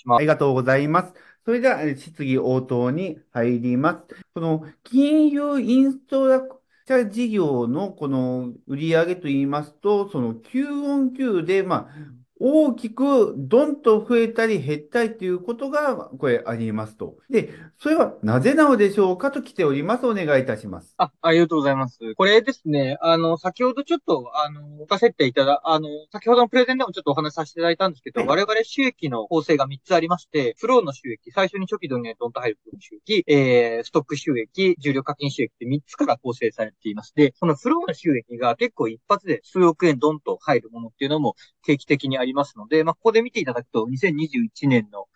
します。ありがとうございます。それでは、質疑応答に入ります。この金融インストラクチャ事業のこの売上といいますと、その Q オン Q で、まあ、大きくどんと増えたり減ったりということが、これありますと。で、それはなぜなのでしょうかと来ております。お願いいたします。あ、ありがとうございます。これですね、あの、先ほどちょっと、あの、置かせていただ、あの、先ほどのプレゼンでもちょっとお話しさせていただいたんですけど、はい、我々収益の構成が3つありまして、フローの収益、最初に初期導入ドンと入る収益、えー、ストック収益、重量課金収益って3つから構成されています。で、そのフローの収益が結構一発で数億円ドンと入るものっていうのも定期的にありますので、まあ、ここで見ていただくと、2021年の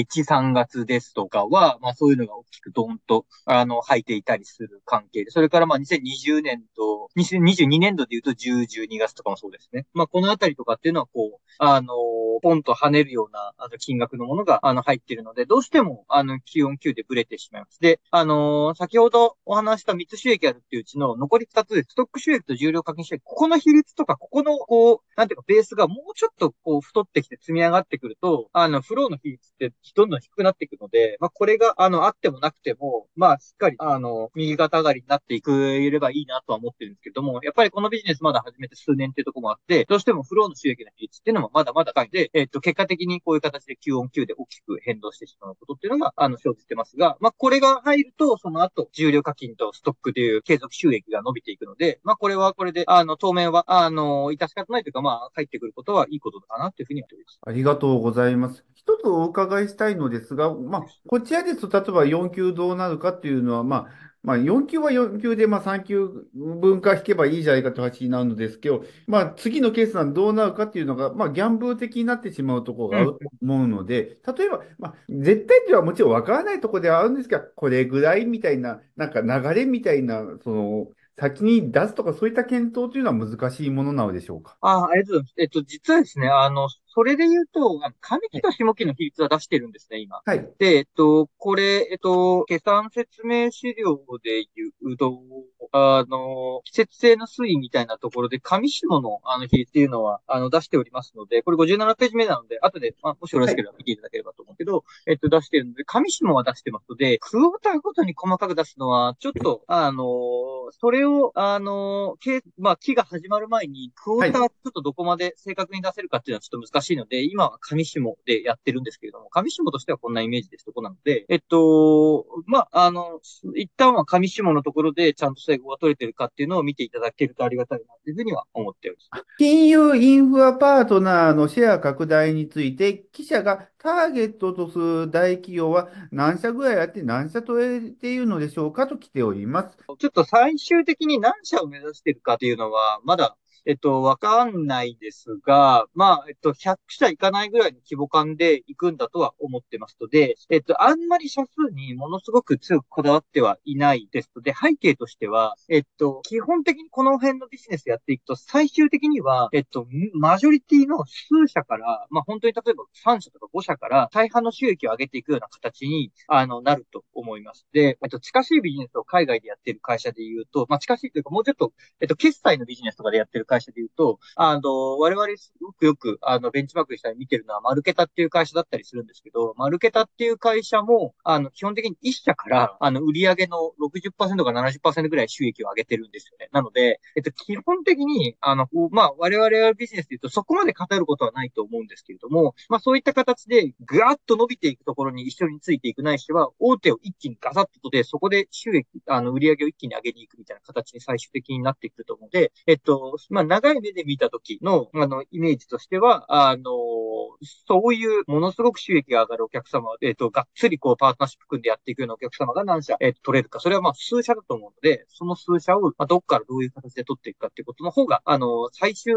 1、3月ですとかは、まあそういうのが大きくドンと、あの、入っていたりする関係で、それからまあ2020年と、2022年度で言うと10、12月とかもそうですね。まあこのあたりとかっていうのはこう、あの、ポンと跳ねるような、あの、金額のものが、あの、入ってるので、どうしても、あの、気温9でブレてしまいます。で、あのー、先ほどお話した3つ収益あるっていううちの残り2つで、ストック収益と重量課金収益、ここの比率とか、ここの、こう、なんていうか、ベースがもうちょっと、こう、太ってきて積み上がってくると、あの、フローの比率ってどんどん低くなっていくので、まあ、これが、あの、あってもなくても、まあ、しっかり、あの、右肩上がりになっていくればいいなとは思ってるんですけども、やっぱりこのビジネスまだ始めて数年っていうところもあって、どうしてもフローの収益の比率っていうのもまだまだ高いんで、えっ、と、結果的にこういう形で Q オン Q で大きく変動してしまうことっていうのが、あの、生じてますが、まあ、これが入ると、その後、重量課金とストックという継続収益が伸びていくので、まあ、これはこれで、あの、当面は、あの、致し方ないというか、まあ、入ってくることはいいことかなというふうに思っております。ありがとうございます。一つお伺いしたいのですが、まあ、こちらですと、例えば4級どうなるかっていうのは、まあ、まあ、4級は4級で、まあ、3級分化引けばいいじゃないかという話になるのですけど、まあ、次のケースはどうなるかっていうのが、まあ、ギャンブル的になってしまうところがあると思うので、例えば、まあ、絶対ではもちろんわからないところではあるんですが、これぐらいみたいな、なんか流れみたいな、その、先に出すとかそういった検討というのは難しいものなのでしょうか？ああ、ありがとうございます。えっと、実はですね、あの、それで言うと、上期と下期の比率は出してるんですね、今。はい。で、えっと、これ、えっと、計算説明資料で言うと、あの、季節性の推移みたいなところで、上下のあの比率っていうのは、あの、出しておりますので、これ57ページ目なので、後で、まあ、もしよろしければ見ていただければと思うけど、はい、えっと、出してるので、上下は出してますので、クォーターごとに細かく出すのは、ちょっと、あの、それを、あの、まあ、期が始まる前に、クォーターちょっとどこまで正確に出せるかっていうのはちょっと難しいので、今は上下でやってるんですけれども、上下としてはこんなイメージですとこなので、えっと、まあ、あの、一旦は上下のところでちゃんと整合が取れてるかっていうのを見ていただけるとありがたいなというふうには思っております。金融インフラパートナーのシェア拡大について、記者がターゲットとする大企業は何社ぐらいあって何社取れているのでしょうかと来ております。ちょっと最終的に何社を目指しているかというのは、まだえっと、わかんないですが、まあ、えっと、100社いかないぐらいの規模感で行くんだとは思ってますので、えっと、あんまり社数にものすごく強くこだわってはいないですので、背景としては、えっと、基本的にこの辺のビジネスやっていくと、最終的には、えっと、マジョリティの数社から、まあ、本当に例えば3社とか5社から大半の収益を上げていくような形に、あの、なると思います。で、えっと、近しいビジネスを海外でやっている会社で言うと、まあ、近しいというか、もうちょっと、えっと、決済のビジネスとかでやってる会社で言うと、あの、我々すごくよく、あの、ベンチマークしたり見てるのは、マルケタっていう会社だったりするんですけど、マルケタっていう会社も、あの、基本的に一社から、あの、売上の60%か70%ぐらい収益を上げてるんですよね。なので、えっと、基本的に、あの、まあ、我々はビジネスで言うと、そこまで語ることはないと思うんですけれども、まあ、そういった形で、ぐわっと伸びていくところに一緒についていくないしは、大手を一気にガサッと取って、そこで収益、あの、売上を一気に上げに行くみたいな形に最終的になっていくと思うので、えっと、ま、あ長い目で見たときの、あの、イメージとしては、あの、そういうものすごく収益が上がるお客様、えっ、と、がっつりこう、パートナーシップ組んでやっていくようなお客様が何社、えっ、と、取れるか。それはまあ、数社だと思うので、その数社を、まあ、どっからどういう形で取っていくかっていうことの方が、あの、最終、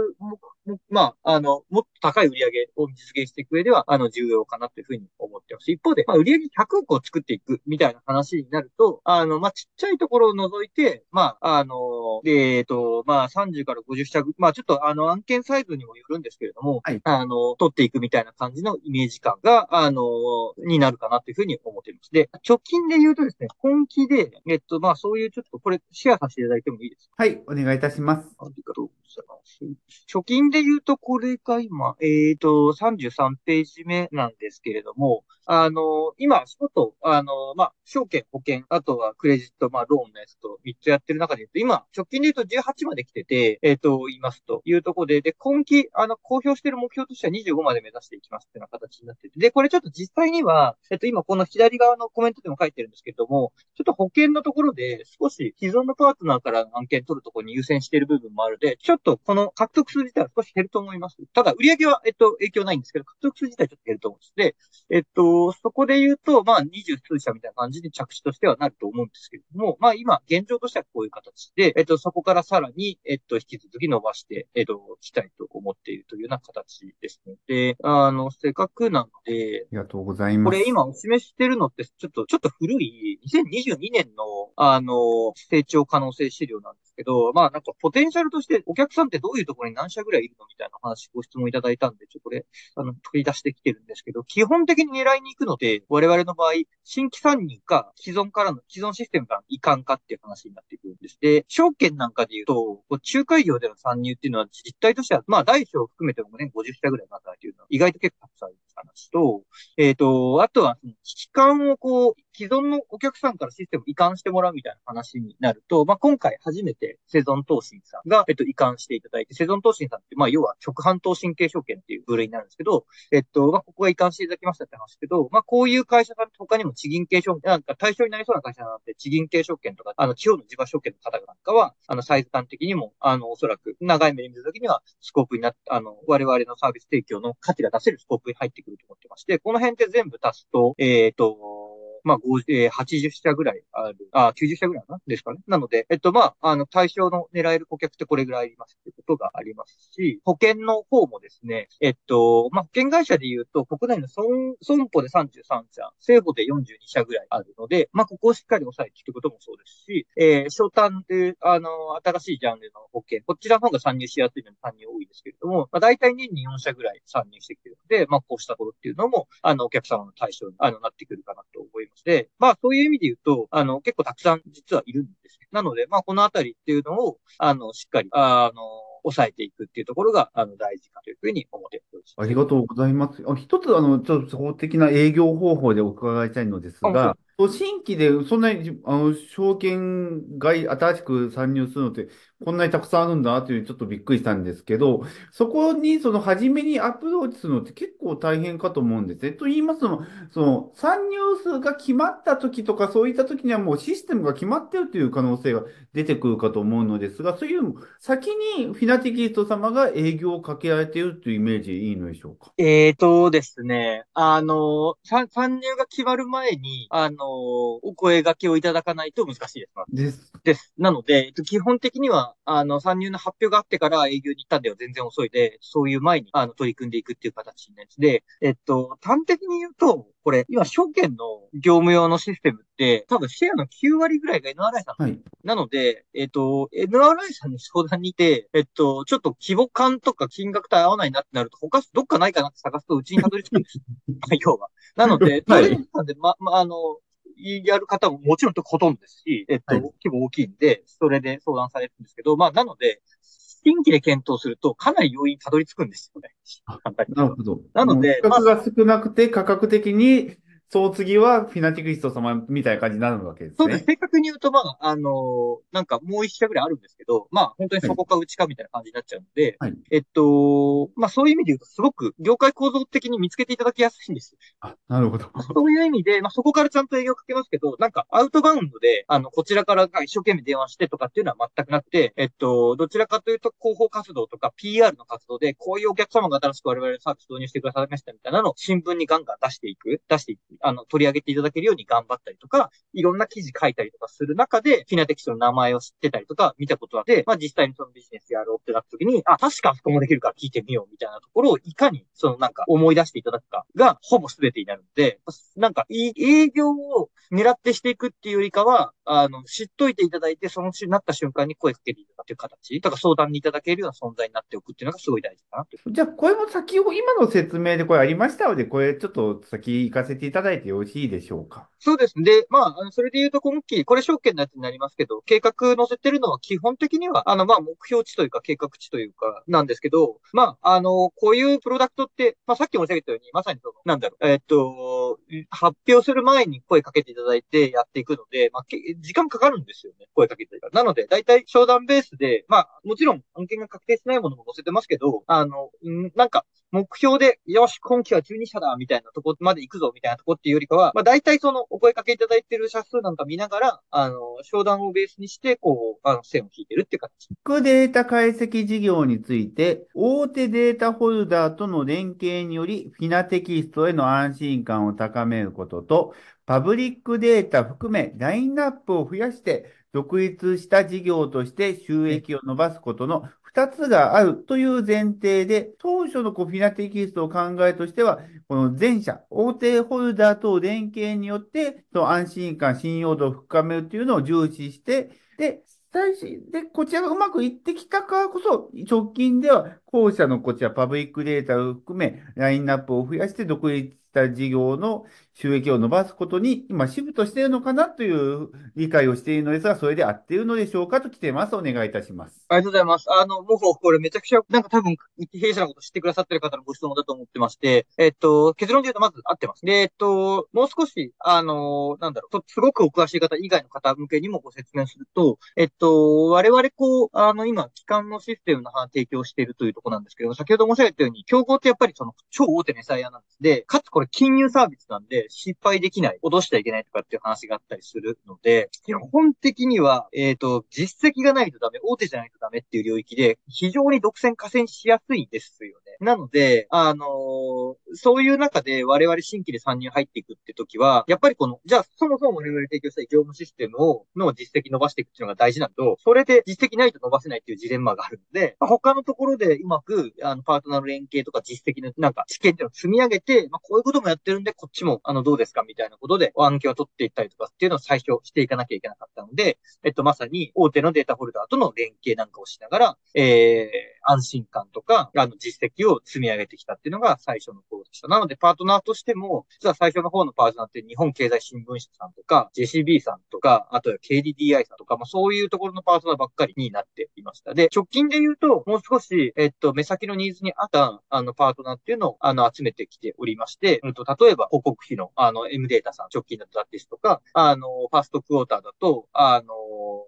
まあ、あの、もっと高い売り上げを実現していく上では、あの、重要かなというふうに思ってます。一方で、まあ、売上100億を作っていくみたいな話になると、あの、まあ、ちっちゃいところを除いて、まあ、あの、えっ、ー、と、まあ、30から50社、まあ、ちょっと、あの、案件サイズにもよるんですけれども、はい、あの、取っていくみたいな感じのイメージ感が、あの、になるかなというふうに思っています。で、直近で言うとですね、本気で、えっと、まあ、そういうちょっとこれ、シェアさせていただいてもいいですか？はい、お願いいたします。ありがとうございます。貯金で言うと、これが今、えっ、ー、と、33ページ目なんですけれども、あの、今、仕事、あの、まあ、証券、保険、あとはクレジット、まあ、ローンのやつと3つやってる中で言うと、今、直近で言うと18まで来てて、えっ、ー、と、いますというところで、で、今期、あの、公表してる目標としては25まで目指していきますっていうような形になってて、で、これちょっと実際には、えっ、と、今この左側のコメントでも書いてるんですけれども、ちょっと保険のところで少し既存のパートナーから案件取るところに優先している部分もあるので、ちょっとこの獲得数自体は少し減ると思います。ただ、売上は、えっと、影響ないんですけど、獲得数自体ちょっと減ると思うんです。で、えっと、そこで言うと、まあ、二十数社みたいな感じで着地としてはなると思うんですけれども、まあ、今、現状としてはこういう形で、えっと、そこからさらに、えっと、引き続き伸ばして、えっと、きたいと思っているというような形ですので、あの、せっかくなので、ありがとうございます。これ今お示ししてるのって、ちょっと、ちょっと古い、2022年の、あの、成長可能性資料なんですけど、まあ、なんか、ポテンシャルとして、お客さんってどういうところに何社ぐらいいるのみたいな話、ご質問いただいたんで、ちょっとこれ、あの、取り出してきてるんですけど、基本的に狙いに行くので、我々の場合、新規参入か、既存からの、既存システムからの移管かっていう話になってくるんです。で、証券なんかで言うと、こう仲介業での参入っていうのは実態としては、まあ、大小含めてもね、50社ぐらいなんだっていうのは、意外と結構たくさんある話と、えっ、ー、と、あとは、危機感をこう、既存のお客さんからシステム移管してもらうみたいな話になると、まあ、今回初めてセゾン投信さんが、えっと、移管していただいて、セゾン投信さんって、まあ、要は直販投信系証券っていう部類になるんですけど、えっと、まあ、ここが移管していただきましたって話ですけど、まあ、こういう会社さん他にも地銀系証券、なんか対象になりそうな会社なんで、地銀系証券とか、あの、地方の地場証券の方なんかは、あの、サイズ感的にも、あの、おそらく、長い目で見たときには、スコープになって、あの、我々のサービス提供の価値が出せるスコープに入ってくると思ってまして、この辺って全部足すと、えっ、ー、と、まあ、えー、80社ぐらいある、あ、90社ぐらいな？ですかね。なので、えっと、まあ、あの、対象の狙える顧客ってこれぐらいありますってことがありますし、保険の方もですね、えっと、まあ、保険会社で言うと、国内の損、損保で33社、政保で42社ぐらいあるので、まあ、ここをしっかり抑えていくこともそうですし、えー、商単で、あの、新しいジャンルの保険、こちらの方が参入しやすいので参入多いですけれども、まあ、大体年に4社ぐらい参入してきてるので、まあ、こうしたことっていうのも、あの、お客様の対象に、あの、なってくるかなと思います。で、まあそういう意味で言うと、あの、結構たくさん実はいるんです。なので、まあこのあたりっていうのを、あの、しっかり、あの、抑えていくっていうところが、あの、大事かというふうに思っております。ありがとうございます。一つ、あの、ちょっと法的な営業方法でお伺いしたいのですが、新規でそんなに、あの、証券外、新しく参入するのって、こんなにたくさんあるんだなというちょっとびっくりしたんですけど、そこにその初めにアプローチするのって結構大変かと思うんですね。と言いますのも、その参入数が決まった時とかそういった時にはもうシステムが決まってるという可能性が出てくるかと思うのですが、そういう先にフィナティキスト様が営業をかけられているというイメージでいいのでしょうか？えーとですね、あの、参入が決まる前に、あの、お声掛けをいただかないと難しいです。です。です。なので、基本的にはあの、参入の発表があってから営業に行ったんでは全然遅いで、そういう前に、あの、取り組んでいくっていう形になるで、えっと、端的に言うと、これ、今、証券の業務用のシステムって、多分シェアの9割ぐらいが NRI さん。はい。なので、えっと、NRI さんに相談に行って、えっと、ちょっと規模感とか金額と合わないなってなると、他、どっかないかなって探すとうちにたどり着くんですよ。要は。なので、はい。さんで、ま、ま、あの、やる方ももちろんほとんどですし、えっと、はい、規模大きいんで、それで相談されるんですけど、まあ、なので、新規で検討すると、かなり容易にたどり着くんですよね。なるほど。なので、価格が少なくて、価格的にそう次はフィナティクリスト様みたいな感じになるわけですね。そうです。正確に言うと、まあ、あのー、なんかもう一社ぐらいあるんですけど、まあ、本当にそこかうちかみたいな感じになっちゃうので、はい、えっと、まあ、そういう意味で言うと、すごく業界構造的に見つけていただきやすいんです。あ、なるほど。そういう意味で、まあ、そこからちゃんと営業かけますけど、なんかアウトバウンドで、あの、こちらから一生懸命電話してとかっていうのは全くなくて、えっと、どちらかというと広報活動とか PR の活動で、こういうお客様が新しく我々のサービス導入してくださいましたみたいなのを新聞にガンガン出していく、出していく、あの、取り上げていただけるように頑張ったりとか、いろんな記事書いたりとかする中で、フィナテキストの名前を知ってたりとか見たことあって、まあ実際にそのビジネスやろうってなった時に、あ、確かそこもできるから聞いてみようみたいなところをいかに、そのなんか思い出していただくかが、ほぼ全てになるので、なんかい営業を狙ってしていくっていうよりかは、あの、知っといていただいて、そのうちになった瞬間に声かけていただくという形、だから相談にいただけるような存在になっておくっていうのがすごい大事かなと。じゃあ、これも先を、今の説明でこれありましたので、これちょっと先行かせていただいてよろしいでしょうか？そうですね。で、まあ、あのそれで言うと今期、これ証券のやつになりますけど、計画載せてるのは基本的には、あの、まあ、目標値というか計画値というか、なんですけど、まあ、あの、こういうプロダクトって、まあ、さっき申し上げたように、まさにその、なんだろう、えっと、発表する前に声かけていただいてやっていくので、まあ、時間かかるんですよね。声かけてからなので、大体商談ベースで、まあ、もちろん案件が確定しないものも載せてますけど、あの、んなんか、目標で、よし、今期は12社だ、みたいなとこまで行くぞ、みたいなとこっていうよりかは、まあ、大体その、お声かけいただいてる社数なんか見ながら、あの、商談をベースにして、こう、あの、線を引いてるっていう形。ビッグデータ解析事業について、大手データホルダーとの連携により、フィナテキストへの安心感を高めることと、パブリックデータ含めラインナップを増やして、独立した事業として収益を伸ばすことの2つがあるという前提で、当初のコフィナテキストを考えとしては、この全社、大手ホルダーと連携によって、その安心感、信用度を深めるというのを重視して、で、最初で、こちらがうまくいってきたからこそ、直近では後者のこちらパブリックデータを含め、ラインナップを増やして独立した事業の収益を伸ばすことに今シフトしているのかなという理解をしているのですが、それで合っているのでしょうかと来ています。お願いいたします。ありがとうございます。あの、もうこれめちゃくちゃ、なんか多分、弊社のこと知ってくださってる方のご質問だと思ってまして、えっと、結論で言うとまず合ってます。で、えっと、もう少し、あの、なんだろう、すごくお詳しい方以外の方向けにもご説明すると、えっと、我々こう、あの、今、機関のシステムの提供しているというところなんですけど、先ほど申し上げたように、競合ってやっぱりその超大手の SIR なんです。で、かつこれ金融サービスなんで、失敗できない、脅しちゃいけないとかっていう話があったりするので、基本的には、えっ、ー、と、実績がないとダメ、大手じゃないとダメっていう領域で、非常に独占、加戦しやすいですよね。なので、あのー、そういう中で我々新規で参入入っていくって時は、やっぱりこの、じゃあそもそも我々提供したい業務システムを、の実績伸ばしていくっていうのが大事なんだけど、それで実績ないと伸ばせないっていうジレンマがあるので、他のところでうまく、あの、パートナーの連携とか実績のなんか知見っていうのを積み上げて、まあ、こういうこともやってるんで、こっちも、あの、どうですかみたいなことで、案件を取っていったりとかっていうのを最初していかなきゃいけなかったので、えっと、まさに大手のデータホルダーとの連携なんかをしながら、えー、安心感とか、あの、実績を積み上げてきたっていうのが最初の頃でした。なので、パートナーとしても、実は最初の方のパートナーって日本経済新聞社さんとか、JCB さんとか、あとは KDDI さんとか、まあそういうところのパートナーばっかりになっていました。で、直近で言うと、もう少し、えっと、目先のニーズに合った、あの、パートナーっていうのを、あの、集めてきておりまして、うんと、例えば、広告費の、あの、M データさん、直近だとですとか、あの、ファーストクォーターだと、あの、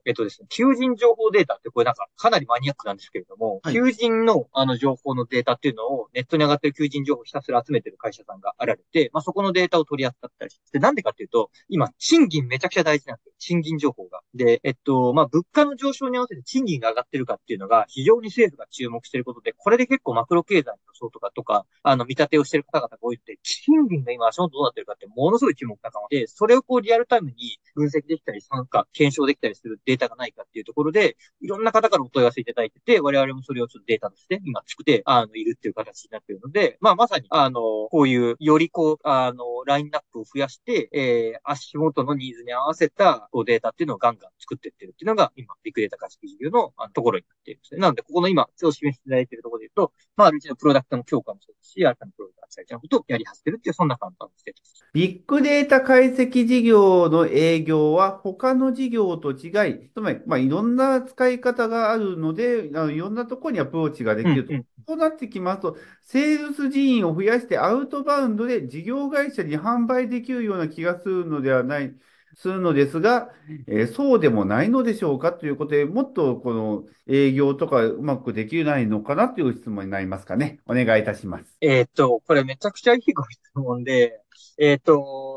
えっとですね、求人情報データってこれなんかかなりマニアックなんですけれども、はい、求人のあの情報のデータっていうのをネットに上がってる求人情報をひたすら集めてる会社さんがあられて、まあ、そこのデータを取り扱ったりして、なんでかっていうと、今、賃金めちゃくちゃ大事なんですよ。賃金情報が。で、えっと、まあ、物価の上昇に合わせて賃金が上がってるかっていうのが非常に政府が注目していることで、これで結構マクロ経済の予想とかとか、あの、見立てをしている方々が多いって、賃金が今足元どうなってるかってものすごい注目高まで、それをこうリアルタイムに分析できたり、参加、検証できたりするデータータがないかっていうところで、いろんな方からお問い合わせいただいてて、我々もそれをちょっとデータとして今作って、あの、いるっていう形になっているので、まあ、まさに、あの、こういう、よりこう、あの、ラインナップを増やして、えー、足元のニーズに合わせた、こう、データっていうのをガンガン作っていってるっていうのが、今、ビッグデータ化式事業のあのところになっているんですね。なので、ここの今、を示していただいているところで言うと、まあ、ある一のプロダクトの強化もそうですし、新たなプロダクトの扱いことをやり始めるっていう、そんな簡単なステータス。ビッグデータ解析事業の営業は他の事業と違い、つまり、まあ、いろんな使い方があるので、あのいろんなところにアプローチができると。うんうん、そうなってきますと、セールス人員を増やしてアウトバウンドで事業会社に販売できるような気がするのではない。するのですが、えー、そうでもないのでしょうかということで、もっとこの営業とかうまくできないのかなという質問になりますかね。お願いいたします。えっと、これめちゃくちゃいいご質問で、えっ、ー、と、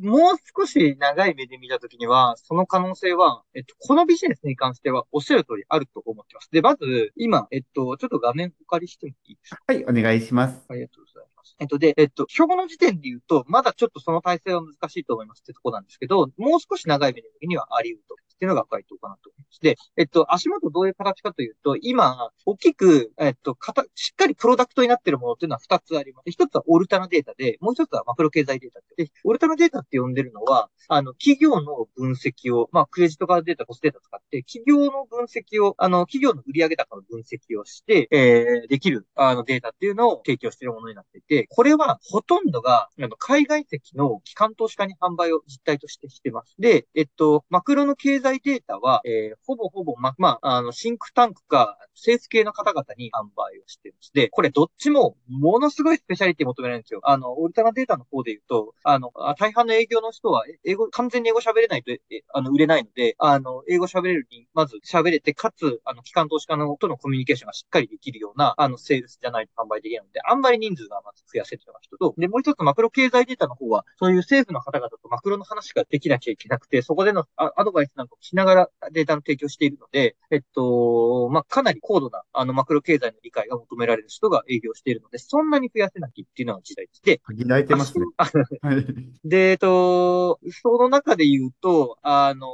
もう少し長い目で見たときには、その可能性は、えっと、このビジネスに関してはおっしゃる通りあると思ってます。で、まず、今、えっと、ちょっと画面お借りしてもいいですか？はい、お願いします。ありがとうございます。えっと、で、えっと、表の時点で言うと、まだちょっとその体制は難しいと思いますってとこなんですけど、もう少し長い目で見にはあり得ると。っていうのが回答かなと思います。で、えっと、足元どういう形かというと、今、大きく、えっと、かた、しっかりプロダクトになっているものっていうのは2つあります。1つはオルタナデータで、もう1つはマクロ経済データで、オルタナデータって呼んでるのは、あの、企業の分析を、まあ、クレジットカードデータ、コスデータ使って、企業の分析を、あの、企業の売上高の分析をして、えー、できる、あの、データっていうのを提供しているものになっていて、これはほとんどが、あの、海外籍の機関投資家に販売を実態としてしてます。で、えっと、マクロの経済データは、えー、ほぼほぼ、ま、まあ、あの、シンクタンクか、政府系の方々に販売をしてます。で、これどっちも、ものすごいスペシャリティ求められるんですよ。あの、オルタナデータの方で言うと、あの、大半の営業の人は、英語、完全に英語喋れないと、あの、売れないので、あの、英語喋れるに、まず喋れて、かつ、あの、機関投資家のとのコミュニケーションがしっかりできるような、あの、セールスじゃないと販売できないので、あんまり人数がま増やせるのが一つと、で、もう一つマクロ経済データの方は、そういう政府の方々とマクロの話ができなきゃいけなくて、そこでのアドバイスなんかをしながらデータの提供しているので、えっと、まあ、かなり高度な、あの、マクロ経済の理解が求められる人が営業しているので、そんなに増やせなきゃっていうのが時代で限られてますね。はい。で、えっと、その中で言うと、あの、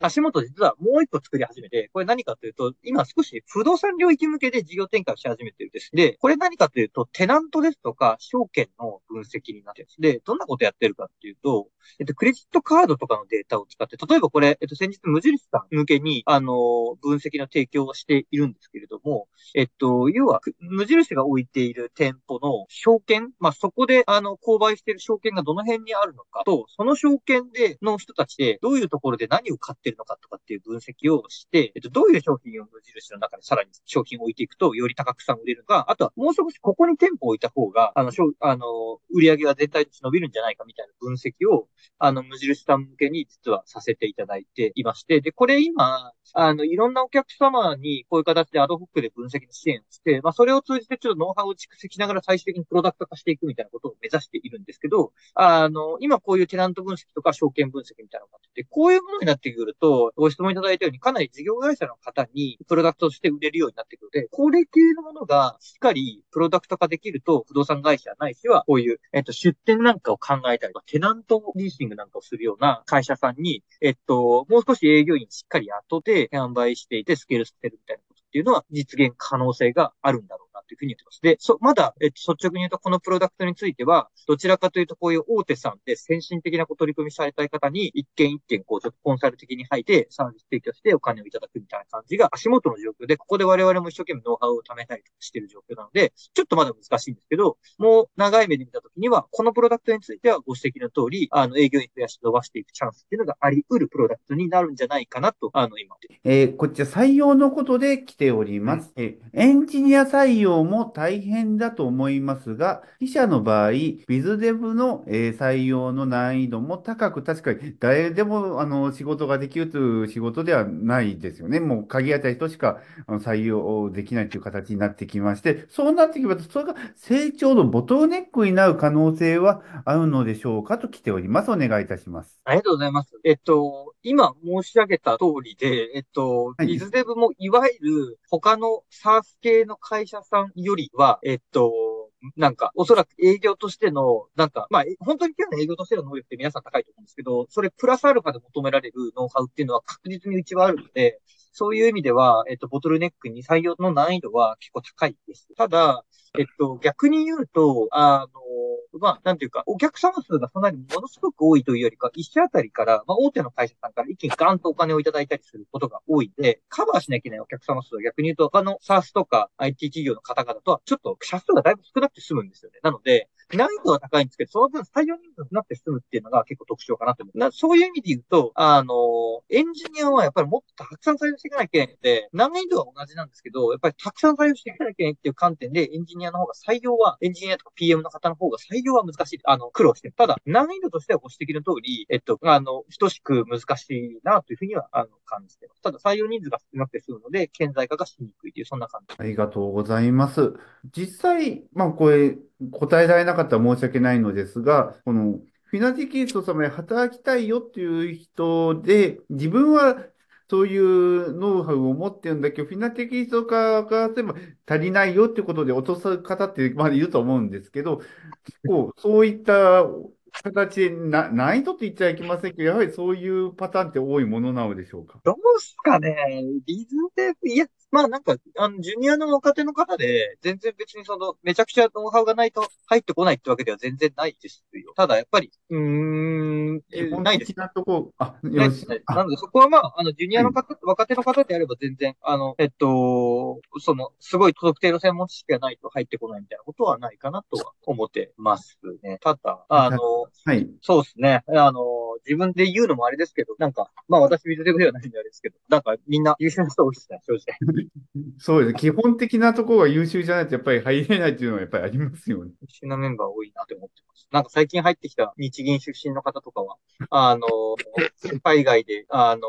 足元実はもう一個作り始めて、これ何かというと、今少し不動産領域向けで事業展開をし始めてるんです。で、これ何かというと、テナントですとか、証券の分析になってるんです。で、どんなことやってるかっていうと、えっと、クレジットカードとかのデータを使って、例えばこれ、えっと、先日無印さん向けに、あの、分析の提供をしているんですけれども、えっと、要は、無印が置いている店舗の証券、まあ、そこで、あの、購買している証券がどの辺にあるのかと、その証券で、の人たちで、どういうところで何を買ってるのかとかっていう分析をして、えっと、どういう商品を無印の中にさらに商品を置いていくと、より高くさん売れるのか、あとは、もう少しここに店舗を置いた方が、あの、あの、売り上げが全体として伸びるんじゃないかみたいな分析を、あの、無印さん向けに実はさせていただいていまして、で、これ今、あの、いろんなお客様にこういう形でアドホックで分析の支援をして、まあ、それを通じてちょっとノウハウを蓄積しながら最終的にプロダクト化していくみたいなことを目指しているんですけど、あの、今こういうテナント分析とか証券分析みたいなのがあって、こういうものになってくると、ご質問いただいたようにかなり事業会社の方にプロダクトとして売れるようになってくるので、これ系のものがしっかりプロダクト化できると、不動産会社ないしは、こういう、えっと、出店なんかを考えたりとか、テナントリーシングなんかをするような会社さんに、えっと、もう少し営業員しっかり雇って販売していてスケールさせるみたいなことっていうのは実現可能性があるんだろうというふうに言ってます。で、そ、まだ、えっと、率直に言うと、このプロダクトについては、どちらかというと、こういう大手さんで先進的な取り組みされたい方に、一件一件、こう、ちょっとコンサル的に入って、サービス提供してお金をいただくみたいな感じが、足元の状況で、ここで我々も一生懸命ノウハウを貯めたりしている状況なので、ちょっとまだ難しいんですけど、もう長い目で見たときには、このプロダクトについては、ご指摘の通り、あの、営業員増やして伸ばしていくチャンスっていうのがあり得るプロダクトになるんじゃないかなと、あの、今。えー、こちら採用のことで来ております。うん、えエンジニア採用も大変変だと思いますが、記者の場合、ビズデブの、え採用の難易度も高く、確かに誰でもあの仕事ができるという仕事ではないですよね。もう限られた人しか採用できないという形になってきまして、そうなってきますと、それが成長のボトルネックになる可能性はあるのでしょうかと来ております。お願いいたします。ありがとうございます。えっと、今申し上げた通りで、えっと、ビズデブもいわゆる他のサース系の会社さんよりは、えっと、なんか、おそらく営業としての、なんか、まあ、本当に今日の営業としての能力って皆さん高いと思うんですけど、それプラスアルファで求められるノウハウっていうのは確実にうちはあるので、そういう意味では、えっと、ボトルネックに採用の難易度は結構高いです。ただ、えっと、逆に言うと、あの、まあ、なんていうか、お客様数がそんなにものすごく多いというよりか、一社あたりから、まあ、大手の会社さんから一気にガンとお金をいただいたりすることが多いんで、カバーしなきゃいけないお客様数は逆に言うと、他の SARS とか IT 企業の方々とは、ちょっと社数がだいぶ少なくて済むんですよね。なので、難易度は高いんですけど、その分採用人数が少なくて済むっていうのが結構特徴かなと思う。そういう意味で言うと、あの、エンジニアはやっぱりもっとたくさん採用していかなきゃいけないので、難易度は同じなんですけど、やっぱりたくさん採用していかなきゃいけないっていう観点で、エンジニアの方が採用は、エンジニアとか PM の方の方が採用は難しい。あの、苦労してる。ただ、難易度としてはご指摘の通り、えっと、あの、等しく難しいなというふうには、あの、感じてます。ただ、採用人数が少なくて済むので、顕在化がしにくいという、そんな感じ。ありがとうございます。実際、まあ、これ、答えられなかったら申し訳ないのですが、この、フィナティキースト様で働きたいよっていう人で、自分はそういうノウハウを持ってるんだけど、フィナテキスト化がすれば足りないよってことで落とす方ってまだいると思うんですけど、こうそういった形でな、難易度って言っちゃいけませんけど、やはりそういうパターンって多いものなのでしょうか？どうすかねリズムテープ、いや、まあなんか、あの、ジュニアの若手の方で、全然別にその、めちゃくちゃノウハウがないと入ってこないってわけでは全然ないですよ。ただやっぱり、うーん、ないです的。なとこ、あ、よしなので、そこはまあ、あの、ジュニアの方、若手の方であれば全然、あの、えっと、その、すごい特定の専門知識がないと入ってこないみたいなことはないかなとは思ってますね。ただ、あの、はい。そうですね。あの、自分で言うのもあれですけど、なんか、まあ私水テクではないんであれですけど、なんかみんな優秀な人多いですね、正直。そうです。基本的なところが優秀じゃないとやっぱり入れないっていうのはやっぱりありますよね。優秀なメンバー多いなって思ってます。なんか最近入ってきた日銀出身の方とかは、あの、海外で、あの、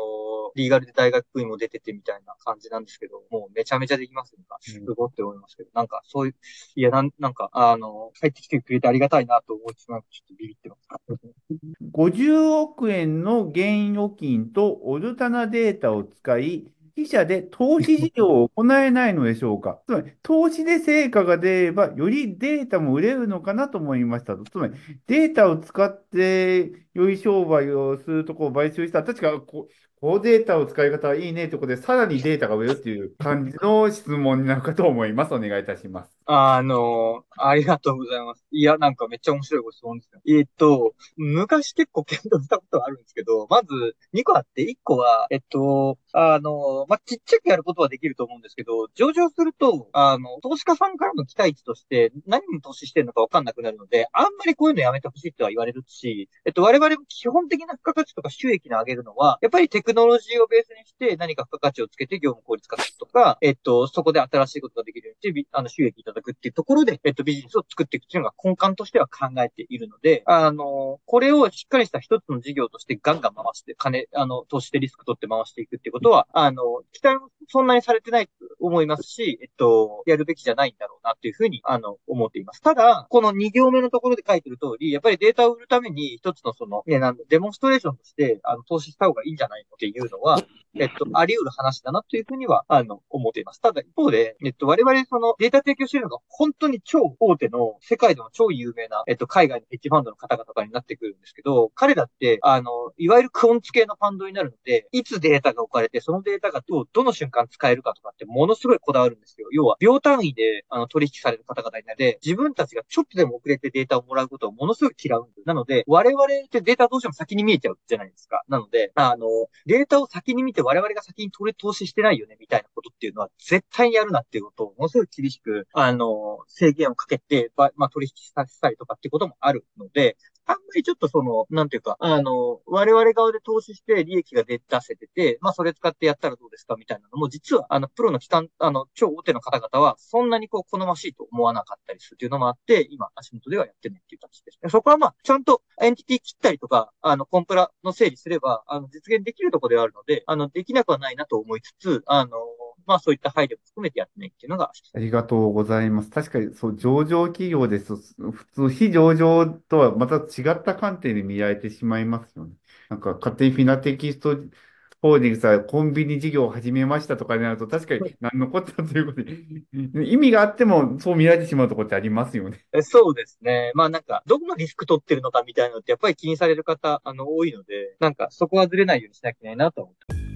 リーガルで大学院も出ててみたいな感じなんですけど、もうめちゃめちゃできますね。すごいって思いますけど、なんかそういう、いや、なんなんか、あの、入ってきてくれてありがたいなと思いつつ、なんかちょっとビビってます。50億円の現預金とオルタナデータを使い、自社で投資事業を行えないのでしょうか。つまり、投資で成果が出れば、よりデータも売れるのかなと思いましたと。つまり、データを使って、良い商売をするところを買収した、確かこ、こうデータを使い方はいいねということで、さらにデータが売れるっていう感じの質問になるかと思います。お願いいたします。あの、ありがとうございます。いや、なんかめっちゃ面白いご質問ですね。えっと、昔結構検討したことはあるんですけど、まず2個あって、1個は、えっと、あの、まあ、ちっちゃくやることはできると思うんですけど、上場すると、あの、投資家さんからの期待値として何に投資してるのかわかんなくなるので、あんまりこういうのやめてほしいとは言われるし、えっと、我々も基本的な付加価値とか収益の上げるのは、やっぱりテクノロジーをベースにして何か付加価値をつけて業務効率化するとか、えっと、そこで新しいことができるようにして、あの、収益いただくっていうところで、えっと、ビジネスを作っていくっていうのが根幹としては考えているので、あの、これをしっかりした一つの事業としてガンガン回して、金、あの、投資でリスク取って回していくってことは、あの、期待もそんなにされてないと思いますし、えっと、やるべきじゃないんだろうなっていうふうに、あの、思っています。ただ、この2行目のところで書いてる通り、やっぱりデータを売るために一つのその、ね、なんデモンストレーションとして、あの、投資した方がいいんじゃないのっていうのは、えっと、あり得る話だなというふうには、あの、思っています。ただ一方で、えっと、我々そのデータ提供しているのが本当に超大手の、世界でも超有名な、えっと、海外のヘッジファンドの方々とかになってくるんですけど、彼らって、あの、いわゆるクオンツ系のファンドになるので、いつデータが置かれて、そのデータがどう、どの瞬間使えるかとかってものすごいこだわるんですよ。要は、秒単位で、あの、取引される方々になって、自分たちがちょっとでも遅れてデータをもらうことをものすごい嫌うんです。なので、我々ってデータどうしても先に見えちゃうじゃないですか。なので、あの、データを先に見て我々が先に取れ、投資してないよね、みたいなことっていうのは絶対にやるなっていうことをものすごい厳しく、あの、制限をかけて、まあ、取引させたりとかってこともあるので、あんまりちょっとその、なんていうか、あの、我々側で投資して利益が出出せてて、まあそれ使ってやったらどうですかみたいなのも、実は、あの、プロの機関、あの、超大手の方々は、そんなにこう、好ましいと思わなかったりするっていうのもあって、今、足元ではやってないっていう形です。そこはまあ、ちゃんとエンティティ切ったりとか、あの、コンプラの整理すれば、あの、実現できるところではあるので、あの、できなくはないなと思いつつ、あの、まあそういった配慮も含めてやってないっていうのが、ありがとうございます。確かに、そう、上場企業ですと、普通、非上場とはまた違った観点で見られてしまいますよね。なんか、勝手にフィナテキストホールディングスはコンビニ事業を始めましたとかになると、確かに何のこったということで、意味があってもそう見られてしまうところってありますよね。えそうですね。まあなんか、どこのリスク取ってるのかみたいなのってやっぱり気にされる方、あの、多いので、なんかそこはずれないようにしなきゃいけないなと思って。